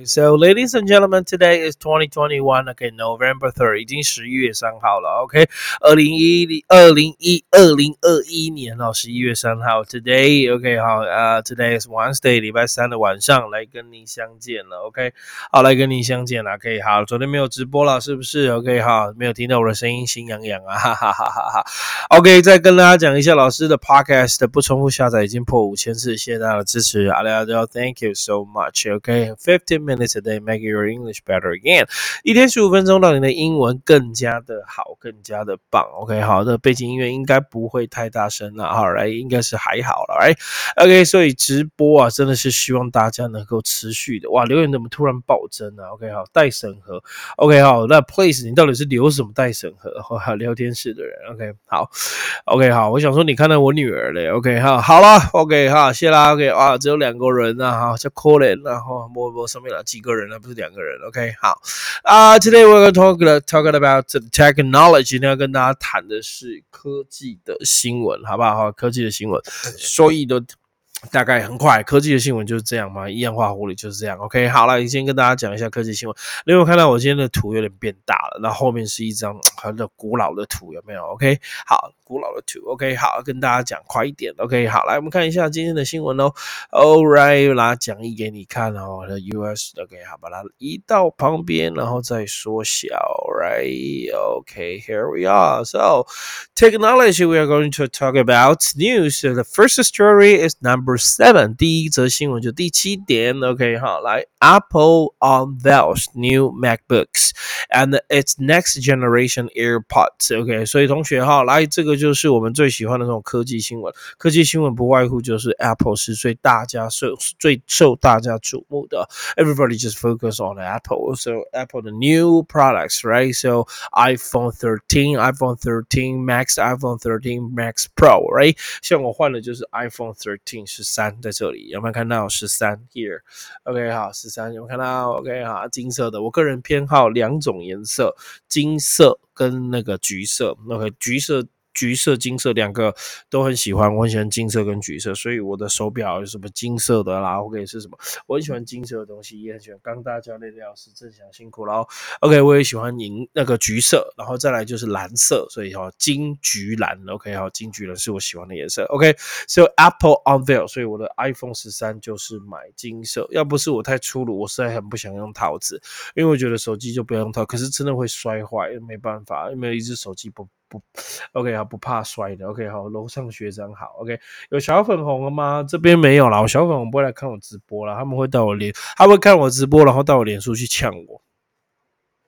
Okay, so ladies and gentlemen, today is 2021. Okay, November 3rd，已经十一月三号了。OK，二零一二零一二零二一年哦，十一月三号。Today，OK，好啊，Today is Wednesday，礼拜三的晚上来跟你相见了。OK，好来跟你相见了。OK，好，昨天没有直播了，是不是？OK，好，没有听到我的声音，心痒痒啊，哈哈哈哈哈。OK，再跟大家讲一下老师的 Podcast 不重复下载已经破五千次，谢谢大家的支持，阿拉要 Thank you so much。OK，fifteen。 Minutes a day make your English better again。一天十五分钟，让你的英文更加的好，更加的棒。OK，好的，背景音乐应该不会太大声了，好来，应该是还好了，来，OK，所以直播啊，真的是希望大家能够持续的。哇，留言怎么突然暴增啊？OK，好，待审核。OK，好，那 Please，你到底是留什么待审核？哈，聊天室的人。OK，好，OK，好，我想说你看到我女儿嘞。OK，好，好了，OK，好，谢啦。OK，啊，只有两个人啊，哈，叫 Colin，然后摸一摸上面。几个人了，不是两个人。OK，好啊。Today we're to talk about technology。今天要跟大家谈的是科技的新闻，好不好？哈，科技的新闻，所以都大概很快。科技的新闻就是这样嘛，一氧化狐狸就是这样。OK，好了，先跟大家讲一下科技新闻。你有看到我今天的图有点变大了，那后面是一张很古老的图，有没有？OK，好。古老的图，OK，好，跟大家讲快一点，OK，好，来我们看一下今天的新闻哦。All right，拿讲义给你看哦。的 US，OK，好，把它移到旁边，然后再缩小，Right，OK，Here we are. So technology we are going to talk about news. The first story is number seven. 第一则新闻就第七点，OK，好，来 Apple unveils new MacBooks and its next generation AirPods. OK，所以同学哈，来这个。 就是我们最喜欢的那种科技新闻。科技新闻不外乎就是 Apple 是最大家受最受大家瞩目的。Everybody just focus on Apple. So Apple 的 new products, right? So iPhone 13, iPhone 13 Max, iPhone 13 Max Pro, right? 像我换的就是 iPhone 13十三，在这里有没有看到十三？Here，OK，好，十三有没有看到？OK，好，金色的。我个人偏好两种颜色，金色跟那个橘色。OK，橘色。橘色、金色两个都很喜欢，我很喜欢金色跟橘色，所以我的手表有什么金色的啦，或者是什么，我很喜欢金色的东西，也很喜欢刚大教练的老师郑翔辛苦了。OK，我也喜欢银那个橘色，然后再来就是蓝色，所以哈金橘蓝。OK，好，金橘蓝是我喜欢的颜色。OK，so Apple unveil，所以我的 iPhone 十三就是买金色，要不是我太粗鲁，我实在很不想用套子，因为我觉得手机就不要用套，可是真的会摔坏，没办法，因为一只手机不。不，OK 啊，不怕摔的，OK 好，楼上学长好，OK 有小粉红了吗？这边没有啦，我小粉红不会来看我直播啦，他们会到我脸，他会看我直播，然后到我脸书去呛我。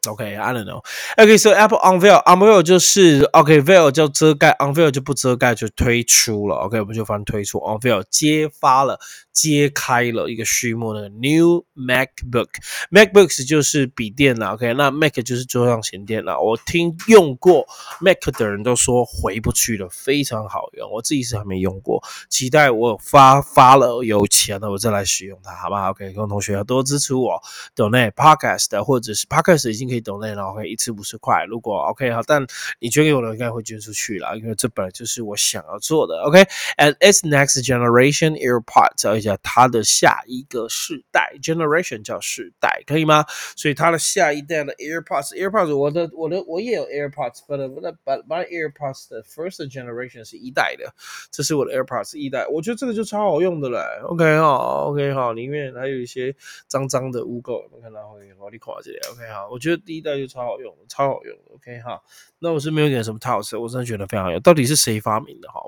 OK，I don't know。OK，so Apple unveil，unveil 就是 OK，veil 叫遮盖，unveil 就不遮盖，就推出了。OK，我们就翻推出 unveil，揭发了。揭开了一个序幕，那个 New MacBook，MacBooks 就是笔电啦。OK，那 Mac 就是桌上型电脑。我听用过 Mac 的人都说回不去了，非常好用。我自己是还没用过，期待我发发了有钱了，我再来使用它，好不好？OK，各位同学要多支持我，Donate Podcast 或者是 Podcast 已经可以 Donate 了，OK，一次五十块。如果 OK 好，但你捐给我的应该会捐出去了，因为这本来就是我想要做的。OK，and it's next generation AirPods。下它的下一个世代 generation 叫世代，可以吗？所以它的下一代的 AirPods，AirPods，我的我的我也有 AirPods，but but but my AirPods 的 first generation 是一代的，这是我的 AirPods 一代，我觉得这个就超好用的嘞。OK 好，OK 好，里面还有一些脏脏的污垢，有没有看到？我你看这里，OK 好，我觉得第一代就超好用，超好用。OK 哈，那我是没有点什么套色，我真的觉得非常好用。到底是谁发明的？哈，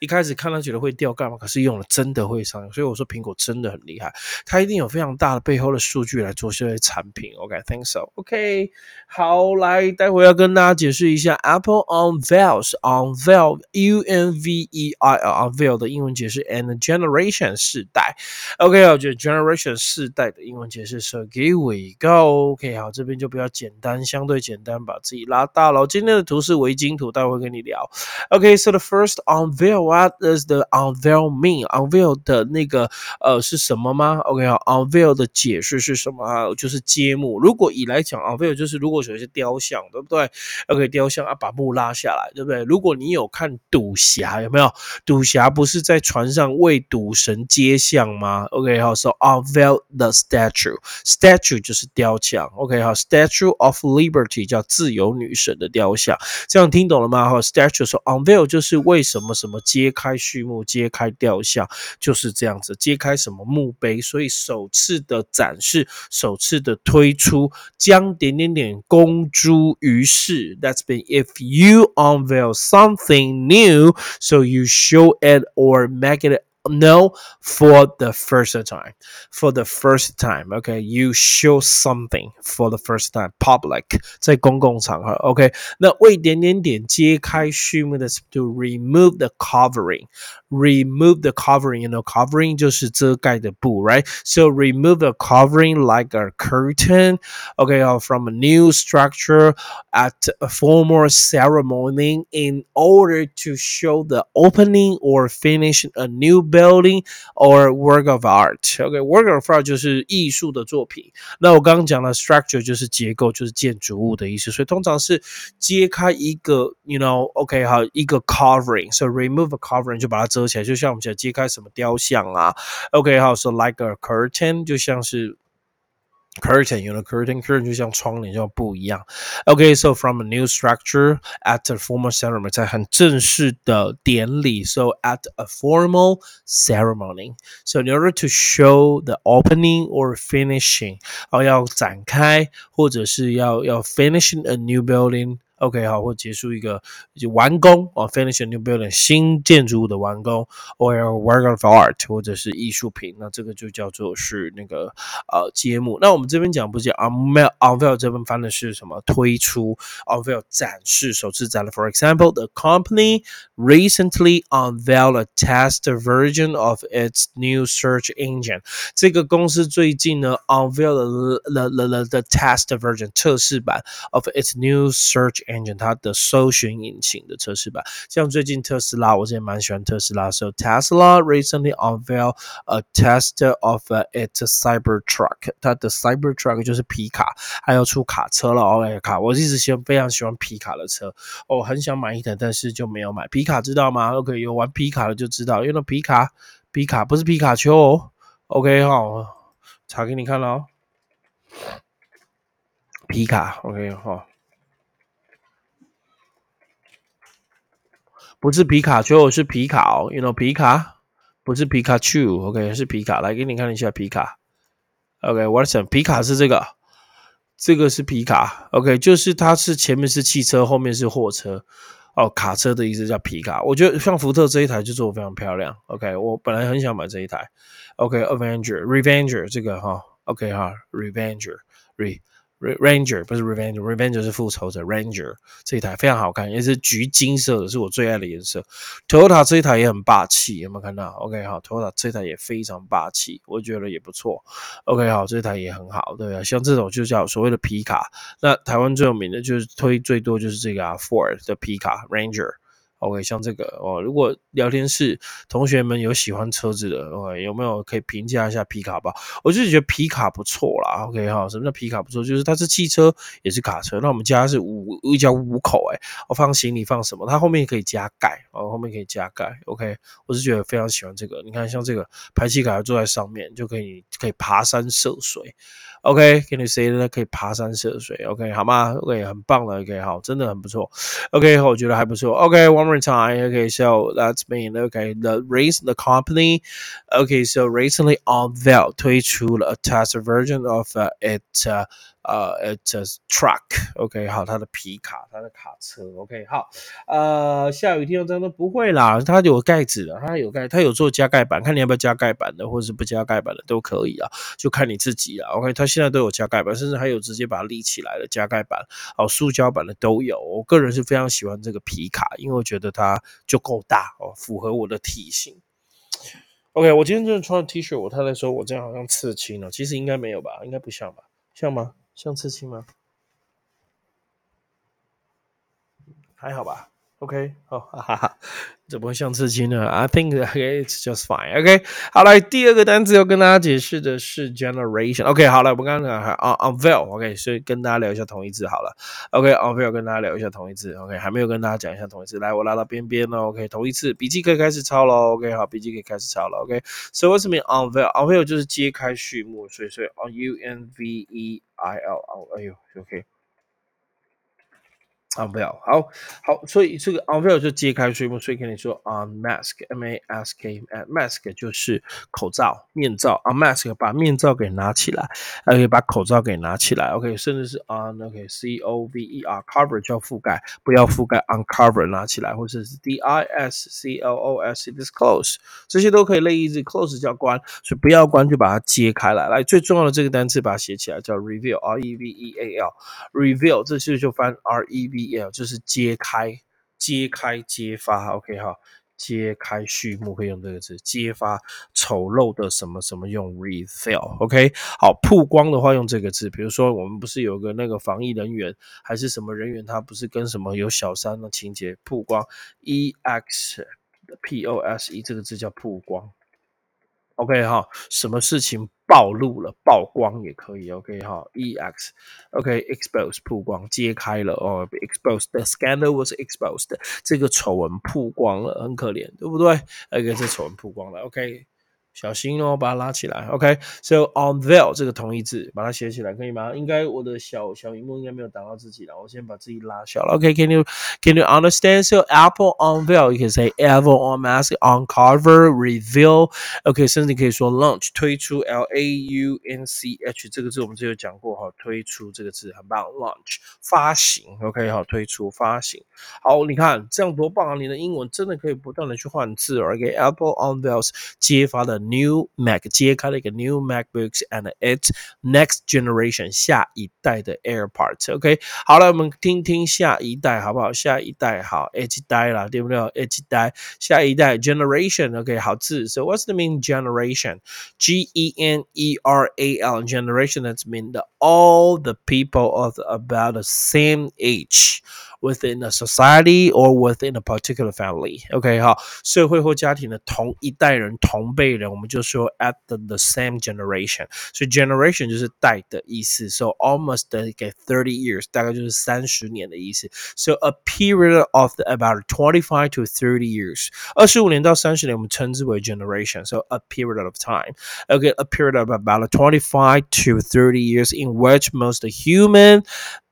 一开始看到觉得会掉干嘛？可是用了真的会上，所以我。说苹果真的很厉害，它一定有非常大的背后的数据来做这些产品。OK，think so。OK，好，来，待会要跟大家解释一下 Apple unveils，unveil，U N V E I L，unveil 的英文解释，and generation 世代。OK，我觉得 generation 世代的英文解释，So here we go。OK，好，这边就比较简单，相对简单，把自己拉大了。今天的图是围巾图，待会跟你聊。OK，so the first unveil What does the unveil mean？unveil 的那个呃是什么吗？OK 好，unveil 的解释是什么啊？就是揭幕。如果以来讲，unveil 就是如果有一些雕像，对不对？OK，雕像啊，把幕拉下来，对不对？如果你有看赌侠，有没有？赌侠不是在船上为赌神接像吗？OK 好，so unveil the statue，statue 就是雕像。OK 好，statue of liberty 叫自由女神的雕像，这样听懂了吗？哈，statue 说 unveil 就是为什么什么揭开序幕，揭开雕像就是这样子，揭开什么墓碑，所以首次的展示，首次的推出，将点点点公诸于世。That's been if you unveil something new, so you show it or make it no for the first time for the first time okay you show something for the first time public 在公共场合 OK 那为点点点揭开序幕的是 to remove the covering remove the covering you know covering 就是遮盖的布 right so remove the covering like a curtain okay uh, from a new structure at a formal ceremony in order to show the opening or finish a new building or work of art. OK, work of art 就是艺术的作品。那我刚刚讲了 structure 就是结构，就是建筑物的意思。所以通常是揭开一个，you know，OK 好，一个 covering。So remove a covering 就把它遮起来，就像我们讲揭开什么雕像啊。OK 好，so like a curtain 就像是。 curtain，有了 curtain curtain 就像窗帘，像布一样。OK，so、okay, from a new structure at a formal ceremony，在很正式的典礼。So at a formal ceremony. So in order to show the opening or finishing，哦，要展开或者是要要 finishing a new building。 OK，好，或结束一个就完工哦，finish a new building 新建筑物的完工，or work of art 或者是艺术品，那这个就叫做是那个呃揭幕。那我们这边讲不是 unveil unveil 这边翻的是什么？推出 unveil 展示，首次展了。For example, the company recently unveiled a test version of its new search engine。这个公司最近呢 unveil the the the the test version 测试版 of its new search engine 它的搜寻引擎的测试版，像最近特斯拉，我之前蛮喜欢特斯拉，so Tesla recently unveiled a test of its Cybertruck，它的 Cybertruck 就是皮卡，还要出卡车了，OK 卡，我一直喜欢非常喜欢皮卡的车，我很想买一台，但是就没有买。皮 卡知道吗？OK，有玩皮卡的就知道，因为皮卡皮卡不是皮卡丘哦，OK 好，查给你看了哦，皮卡 OK 好。不是皮卡丘，是皮卡哦，you know 皮卡，不是皮卡丘，OK 是皮卡，来给你看一下皮卡，OK，Watson，皮卡是这个，这个是皮卡，OK，就是它是前面是汽车，后面是货车，哦，卡车的意思叫皮卡，我觉得像福特这一台就做的非常漂亮，OK，我本来很想买这一台，OK，Avenger，Revenger 这个哈，OK 哈，Revenger，Re。Ranger 不是 Revenge，Revenge 是复仇者。Ranger 这一台非常好看，也是橘金色的，是我最爱的颜色。Toyota 这一台也很霸气，有没有看到？OK 好，Toyota 这一台也非常霸气，我觉得也不错。OK 好，这一台也很好，对啊，像这种就叫所谓的皮卡。那台湾最有名的就是推最多就是这个啊，Ford 的皮卡 Ranger。OK，像这个哦，如果聊天室同学们有喜欢车子的，OK，有没有可以评价一下皮卡吧？我就觉得皮卡不错啦。OK 哈，什么叫皮卡不错？就是它是汽车也是卡车。那我们家是五一家五口，哎，我放行李放什么？它后面可以加盖，哦，后面可以加盖。OK，我是觉得非常喜欢这个。你看，像这个排气卡坐在上面就可以可以爬山涉水。OK，给你 say 呢可以爬山涉水。OK，好吗？OK，很棒了。OK，好，真的很不错。OK，我觉得还不错。OK，one more time. OK，so that's mean. OK，the race the company. OK，so recently unveiled 推出了 a test version of it. 呃，it's truck，OK，好，它的皮卡，它的卡车，OK，好，呃，下雨天真的不会啦，它有盖子的，它有盖，它有做加盖板，看你要不要加盖板的，或者是不加盖板的都可以啊，就看你自己啊，OK，它现在都有加盖板，甚至还有直接把它立起来的加盖板，哦，塑胶板的都有，我个人是非常喜欢这个皮卡，因为我觉得它就够大哦，符合我的体型。OK，我今天真的穿 T 恤，我太太说我这样好像刺青了，其实应该没有吧，应该不像吧，像吗？像刺青吗？还好吧。OK，好，哈哈哈，怎么会像刺青呢？I think OK，it's just fine. OK，好来，第二个单词要跟大家解释的是 generation。OK，好了，我们刚刚讲 unveil。OK，所以跟大家聊一下同义字好了。OK，unveil 跟大家聊一下同义字。OK，还没有跟大家讲一下同义字，来，我拉到边边了。OK，同义字，笔记可以开始抄了。OK，好，笔记可以开始抄了。OK，so what's mean unveil？unveil 就是揭开序幕，所以所以 U N V E I L。哎呦，OK。啊，不要，好好，所以这个 unveil 就揭开，所以所以跟你说啊，mask，m-a-s-k，mask 就是口罩、面罩，unmask 把面罩给拿起来，还可以把口罩给拿起来，OK，甚至是啊，OK，c-o-v-e r，cover 叫覆盖，不要覆盖，uncover 拿起来，或者是 d-i-s-c-l-o-s-e，disclose，这些都可以类似字，close 叫关，所以不要关，就把它揭开来，来最重要的这个单词把它写起来叫 reveal，r-e-v-e-a-l，reveal 这些就翻 r-e-v。就是揭开、揭开、揭发，OK 哈，揭开序幕可以用这个字，揭发丑陋的什么什么用 reveal，OK，好，曝光的话用这个字，比如说我们不是有个那个防疫人员还是什么人员，他不是跟什么有小三的情节，曝光，e x p o s e 这个字叫曝光。OK 哈，什么事情暴露了、曝光也可以。OK 哈，ex，OK，expose 曝光、揭开了哦，expose the scandal was exposed，这个丑闻曝光了，很可怜，对不对？OK，这丑闻曝光了。OK。小心哦，把它拉起来。OK，so unveil 这个同义字，把它写起来可以吗？应该我的小小荧幕应该没有挡到自己了，我先把自己拉小了。OK，can you can you understand? So Apple unveil, you can say Apple unmask, uncover, reveal. OK，甚至可以说 launch 推出 L A U N C H 这个字我们之前有讲过哈，推出这个字很棒，launch 发行。OK，好，推出发行。好，你看这样多棒啊！你的英文真的可以不断的去换字。OK，Apple unveils 揭发的。New Mac 揭开了一个 New MacBooks and its next generation 下一代的 AirPods。OK，好了，我们听听下一代好不好？下一代好，H 代啦，对不对？H 代，下一代 generation。OK，好字。So what's the mean generation? G E N E R A L generation. That's mean the all the people of about the same age within a society or within a particular family. OK，好，社会或家庭的同一代人、同辈人。我们就说 at the, the same generation，所以 generation 就是代的意思，so almost 给 thirty years，大概就是三十年的意思。So a period of about twenty five to thirty years，二十五年到三十年，我们称之为 generation。So a period of time. Okay, a period of about twenty five to thirty years in which most human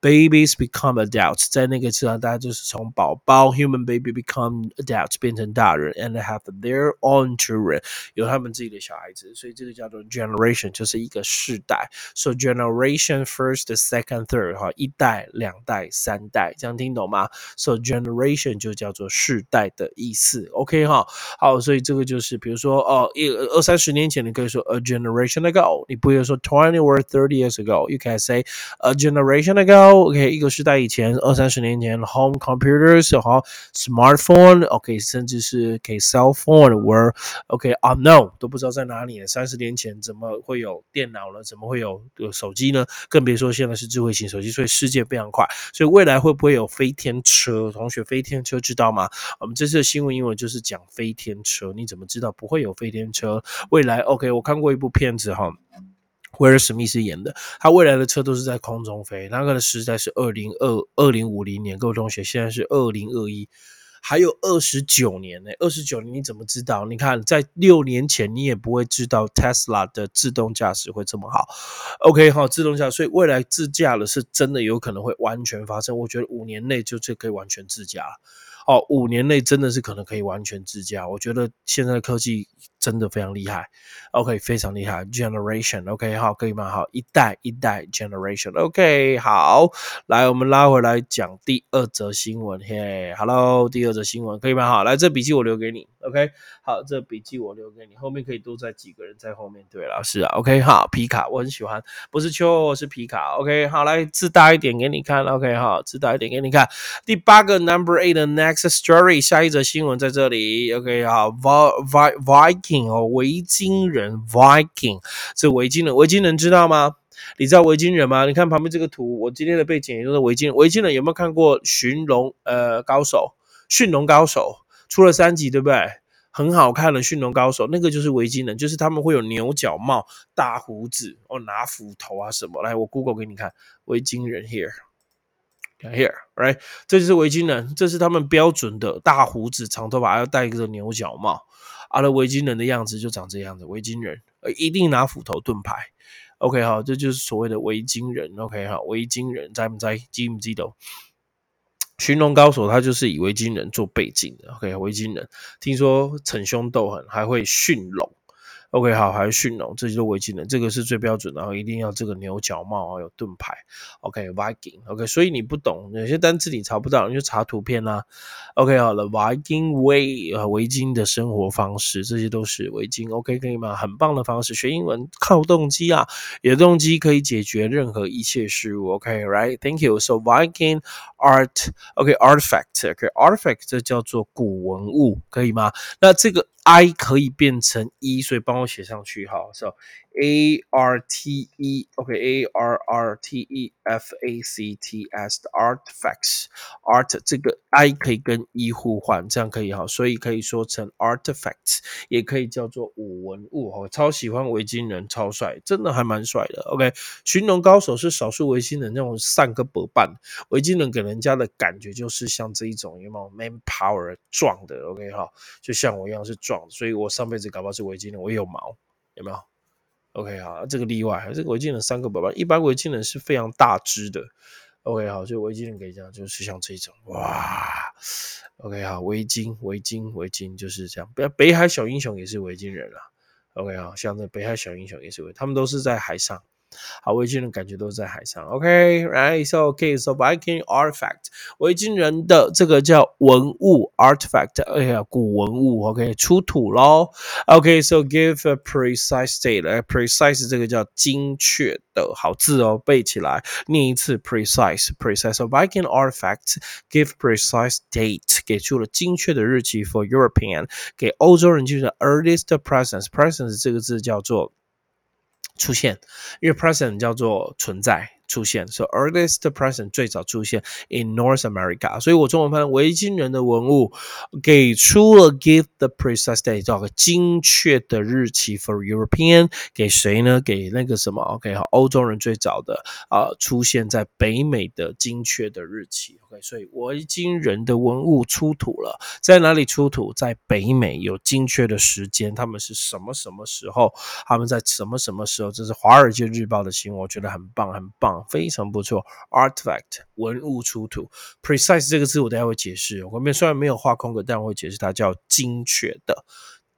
babies become adults，在那个时代，大家就是从宝宝 human baby become adults 变成大人，and have their own children，有他们自己的小孩子，所以这个叫做 generation，就是一个世代。So generation first, second, third，哈，一代、两代、三代，这样听懂吗？So generation 就叫做世代的意思。OK 哈，好，所以这个就是比如说哦，一二三十年前，你可以说 a generation ago，你不会说 twenty or thirty years ago，you can say a generation ago。 OK，一个时代以前，二三十年前，home computers 和 smartphone，OK，甚至是 k cell phone were OK unknown，都不知道在哪里。三十年前怎么会有电脑了？怎么会有手机呢？更别说现在是智慧型手机，所以世界非常快。所以未来会不会有飞天车？同学，飞天车知道吗？我们这次的新闻英文就是讲飞天车。你怎么知道不会有飞天车？未来 OK，我看过一部片子哈。威尔史密斯演的，他未来的车都是在空中飞。那个的时代是二零二二零五零年，各位同学，现在是二零二一，还有二十九年呢。二十九年你怎么知道？你看，在六年前你也不会知道 Tesla 的自动驾驶会这么好。OK，好，自动驾驶，所以未来自驾的是真的有可能会完全发生。我觉得五年内就就可以完全自驾了。哦，五年内真的是可能可以完全自驾。我觉得现在的科技。真的非常厉害，OK，非常厉害，generation，OK，好，可以吗？好，一代一代 generation，OK，好，来，我们拉回来讲第二则新闻，嘿，Hello，第二则新闻可以吗？好，来，这笔记我留给你，OK，好，这笔记我留给你，后面可以多在几个人在后面，对了，是啊，OK，好，皮卡我很喜欢，不是秋，是皮卡，OK，好，来字大一点给你看，OK，好，字大一点给你看，第八个 Number Eight 的 Next Story，下一则新闻在这里，OK，好，Vi Viking。哦，维京人 Viking，这维京人，维京人知道吗？你知道维京人吗？你看旁边这个图，我今天的背景也就是维京人。维京人有没有看过《寻龙呃高手》？驯龙高手出了三集，对不对？很好看的驯龙高手，那个就是维京人，就是他们会有牛角帽、大胡子哦，拿斧头啊什么。来，我 Google 给你看，维京人 here，here，right，这就是维京人，这是他们标准的大胡子、长头发，要戴一个牛角帽。啊，那维京人的样子就长这样子，维京人呃一定拿斧头盾牌。OK，好，这就是所谓的维京人。OK，哈，维京人在不在？记不记得？寻龙高手他就是以维京人做背景的，OK，维京人听说逞凶斗狠，还会驯龙。OK，好，还是驯龙，这就是维京人，这个是最标准的，然后一定要这个牛角帽啊，有盾牌。OK，Viking，OK，所以你不懂有些单词你查不到，你就查图片啦。OK，好了，Viking way 啊，维京的生活方式，这些都是维京。OK，可以吗？很棒的方式，学英文靠动机啊，有动机可以解决任何一切事物。OK，right？Thank you. So Viking art，OK，artifact，OK，artifact 这叫做古文物，可以吗？那这个。I 可以变成一，所以帮我写上去哈。So a r t e，OK，a r r t e f a c t s，artifacts，art 这个 I 可以跟 e 互换，这样可以哈。所以可以说成 artifacts，也可以叫做武文物哈。超喜欢维京人，超帅，真的还蛮帅的。OK，寻龙高手是少数维京人那种三个伯伴，维京人给人家的感觉就是像这一种有没有 man power 壮的？OK 哈，就像我一样是壮。所以我上辈子搞不好是维京人，我有毛，有没有？OK 好，这个例外，这个维京人三个宝宝，一般维京人是非常大只的。OK 好，就维京人可以讲，就是像这种，哇，OK 好，维京，维京，维京就是这样。不要北海小英雄也是维京人啊。OK 好，像这北海小英雄也是维，他们都是在海上。好，维京人感觉都在海上。OK，right，so OK，so Viking artifact，维京人的这个叫文物 artifact，哎呀，古文物。OK，出土喽。OK，so give a precise date，precise 这个叫精确的，好字哦，背起来，念一次 precise，precise。So Viking artifact give precise date，给出了精确的日期 for European，给欧洲人就是 earliest presence，presence 这个字叫做。出现，因为 present 叫做存在。出现，so earliest present 最早出现 in North America，所以我中文翻译维京人的文物给出了 give the precise date 叫个精确的日期 for European 给谁呢？给那个什么？OK 好，欧洲人最早的啊出现在北美的精确的日期。OK，所以维京人的文物出土了，在哪里出土？在北美有精确的时间，他们是什么什么时候？他们在什么什么时候？这是《华尔街日报》的新闻，我觉得很棒，很棒。非常不错，artifact 文物出土，precise 这个字我等下会解释。我后面虽然没有画空格，但我会解释它叫精确的。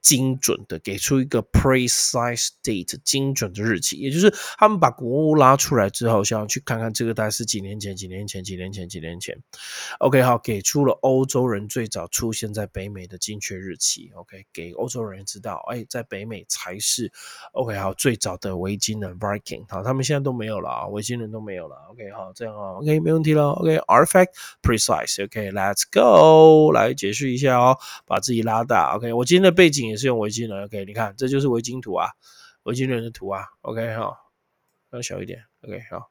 精准的给出一个 precise date 精准的日期，也就是他们把古物拉出来之后，想要去看看这个大概是几年前、几年前、几年前、几年前。OK，好，给出了欧洲人最早出现在北美的精确日期。OK，给欧洲人知道，哎，在北美才是 OK，好，最早的维京人 Viking，好，他们现在都没有了啊，维京人都没有了。OK，好，这样啊，OK，没问题了。OK，artifact precise。OK，let's go，来解释一下哦，把自己拉大。OK，我今天的背景。也是用围巾的，OK，你看，这就是围巾图啊，围巾人的图啊，OK 哈，要小一点，OK 好，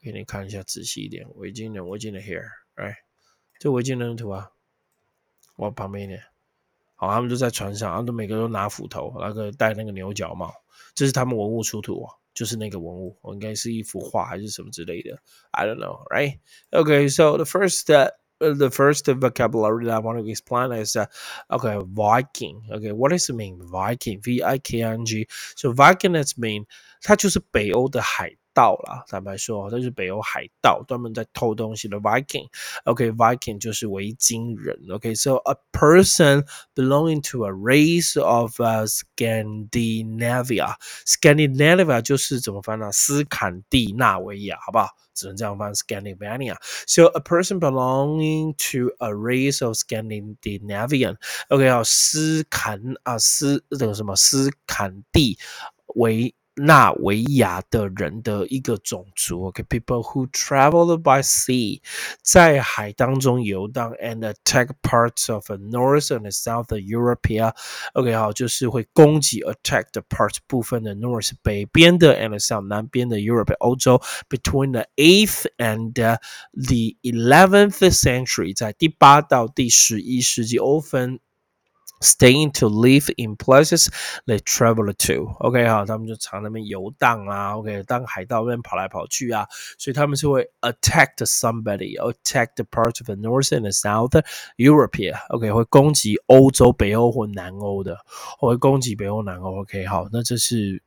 给你看一下仔细一点，围巾人，围巾的 here，哎，这围巾人的图啊，我旁边一点，好，他们都在船上，他们都每个都拿斧头，那个戴那个牛角帽，这是他们文物出土，就是那个文物，我应该是一幅画还是什么之类的，I don't know，right？OK，so the first the first vocabulary that I want to explain is uh, okay Viking. Okay, what does it mean? Viking, V I K N G. So Viking is mean 它就是北欧的海盗啦。坦白说，它是北欧海盗，专门在偷东西的 Viking。OK，Viking、okay, 就是维京人。OK，so、okay, a person belonging to a race of、uh, Scandinavia。Scandinavia 就是怎么翻呢？斯堪的纳维亚，好不好？ 只能这样翻 Scandinavia。So a person belonging to a race of Scandinavian。OK 啊，斯堪啊斯这个什么斯堪的维 纳维亚的人的一个种族，OK，people who traveled by sea，在海当中游荡，and attack parts of North and South Europe，OK，好，就是会攻击 attack the part 部分的 North 北边的 and South 南边的 Europe 欧洲，between the eighth and the eleventh century，在第八到第十一世纪，often staying to live in places they travel to. OK 哈，他们就常那边游荡啊，OK 当海盗那边跑来跑去啊，所以他们是会 attack somebody, attack the part of the North and the South Europe. OK 会攻击欧洲、北欧或南欧的，会攻击北欧、南欧。OK 好，那这是。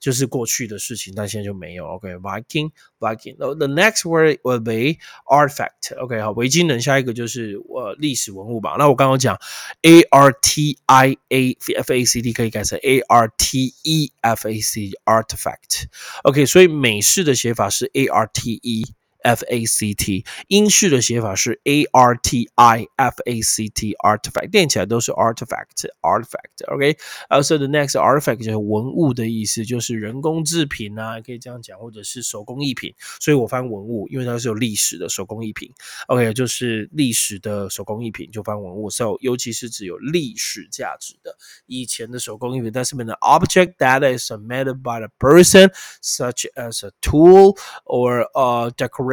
就是过去的事情，但现在就没有。OK，Viking Viking。那 the next word will be artifact。OK，好，维京人下一个就是呃历史文物吧。那我刚刚讲，a r t i a f a c d 可以改成 A R T E F A C artifact。OK，所以美式的写法是 A R T E。F A C T，英式的写法是 A R T I F A C T，artifact 念起来都是 artifact，artifact。OK，呃，so the next artifact 就是文物的意思，就是人工制品啊，可以这样讲，或者是手工艺品。所以我翻文物，因为它是有历史的手工艺品。OK，就是历史的手工艺品就翻文物，so 尤其是指有历史价值的以前的手工艺品，但是面的 object that is made by the person such as a tool or a decoration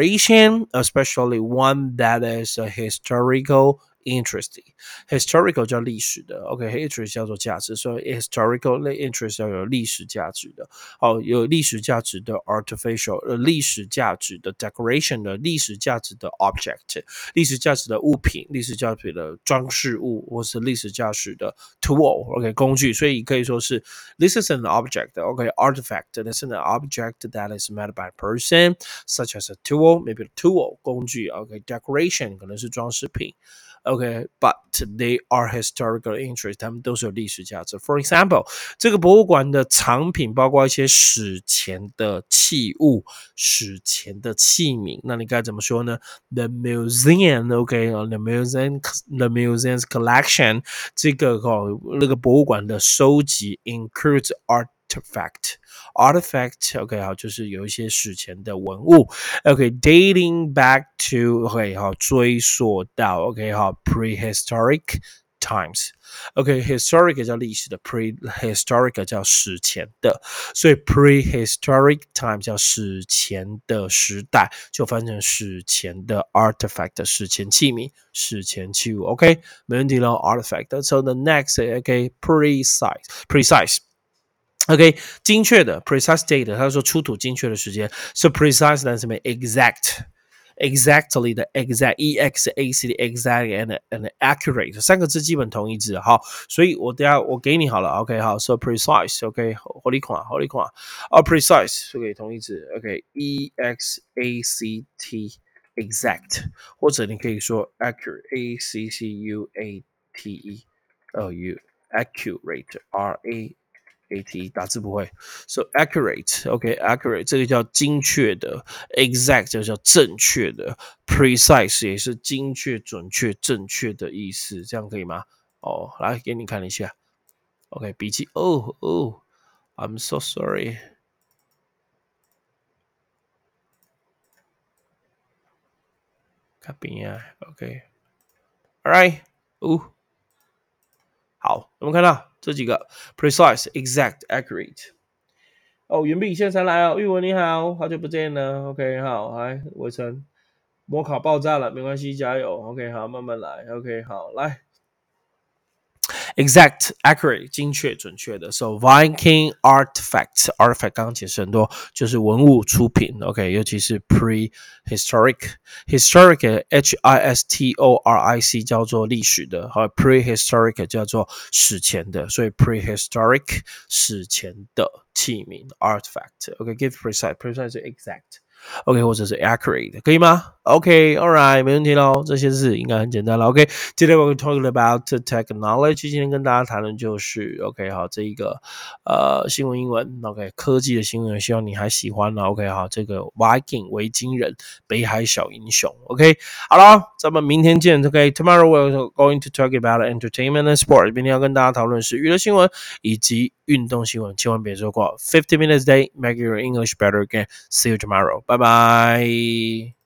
Especially one that is a historical interesting historical 叫历史的，OK，interest 叫做价值，所以 historical interest 要有历史价值的，好，有历史价值的 artificial 呃历史价值的 decoration 的历史价值的 object 历史价值的物品，历史价值的装饰物，或是历史价值的 tool，OK 工具，所以可以说是 this is an object，OK，artifact，this is an object that is made by a person such as a tool，maybe a tool 工具，OK，decoration 可能是装饰品。 Okay, but they are historical interest，他们都是有历史价值。For example，这个博物馆的藏品包括一些史前的器物、史前的器皿。那你该怎么说呢？The museum，OK，the museum，the museum's collection，这个哦，那个博物馆的收集 includes art。 artifact artifact OK 好，就是有一些史前的文物 OK dating back to OK 好，追溯到 OK 好 prehistoric times。OK，historic 叫历史的，prehistoric 叫史前的，所以 prehistoric time 叫史前的时代，就翻成史前的 artifact 史前器皿、史前器物。OK，没问题了，artifact。So the next OK，precise，precise。 OK，精确的 precise date，他说出土精确的时间，so precise 单词咩 exact。exactly 的 exact e x a c 的 exact and and accurate 三个字基本同义字，好，所以我等下我给你好了，OK，好，so precise，OK，好你看，好你看，哦，precise，OK，同义字，OK，e x a c t exact，或者你可以说 accurate，a c c u a t e，哦，u accurate，r a A T 打字不会，so accurate，OK，accurate 这个叫精确的，exact 就叫正确的，precise 也是精确、准确、正确的意思，这样可以吗？哦，来给你看一下，OK，笔记，哦哦，I'm so sorry，看边啊，OK，All right，哦。好，我们看到这几个 precise、exact、accurate。哦，袁碧现在才来哦，玉文你好，好久不见呢。OK，好，来，伟成，模考爆炸了，没关系，加油。OK，好，慢慢来。OK，好，来。exact, accurate 精确准确的。So Viking artifacts artifact 刚刚解释很多，就是文物出品。OK，尤其是 prehistoric historic H I S T O R I C 叫做历史的，和 prehistoric 叫做史前的。所以 prehistoric 史前的器皿 artifact。OK，give precise precise exact。 OK，或者是 accurate，可以吗？OK，All right，没问题喽。这些事应该很简单了。OK，Today we're talking about technology。今天跟大家谈论就是 OK，好，这一个呃新闻英文 OK 科技的新闻，希望你还喜欢呢。OK，好，这个 Viking 维京人北海小英雄。OK，好了，咱们明天见。OK，Tomorrow we're going to talk about entertainment and sport。明天要跟大家讨论是娱乐新闻以及运动新闻，千万别错过。Fifty minutes day make your English better again. See you tomorrow. 拜拜。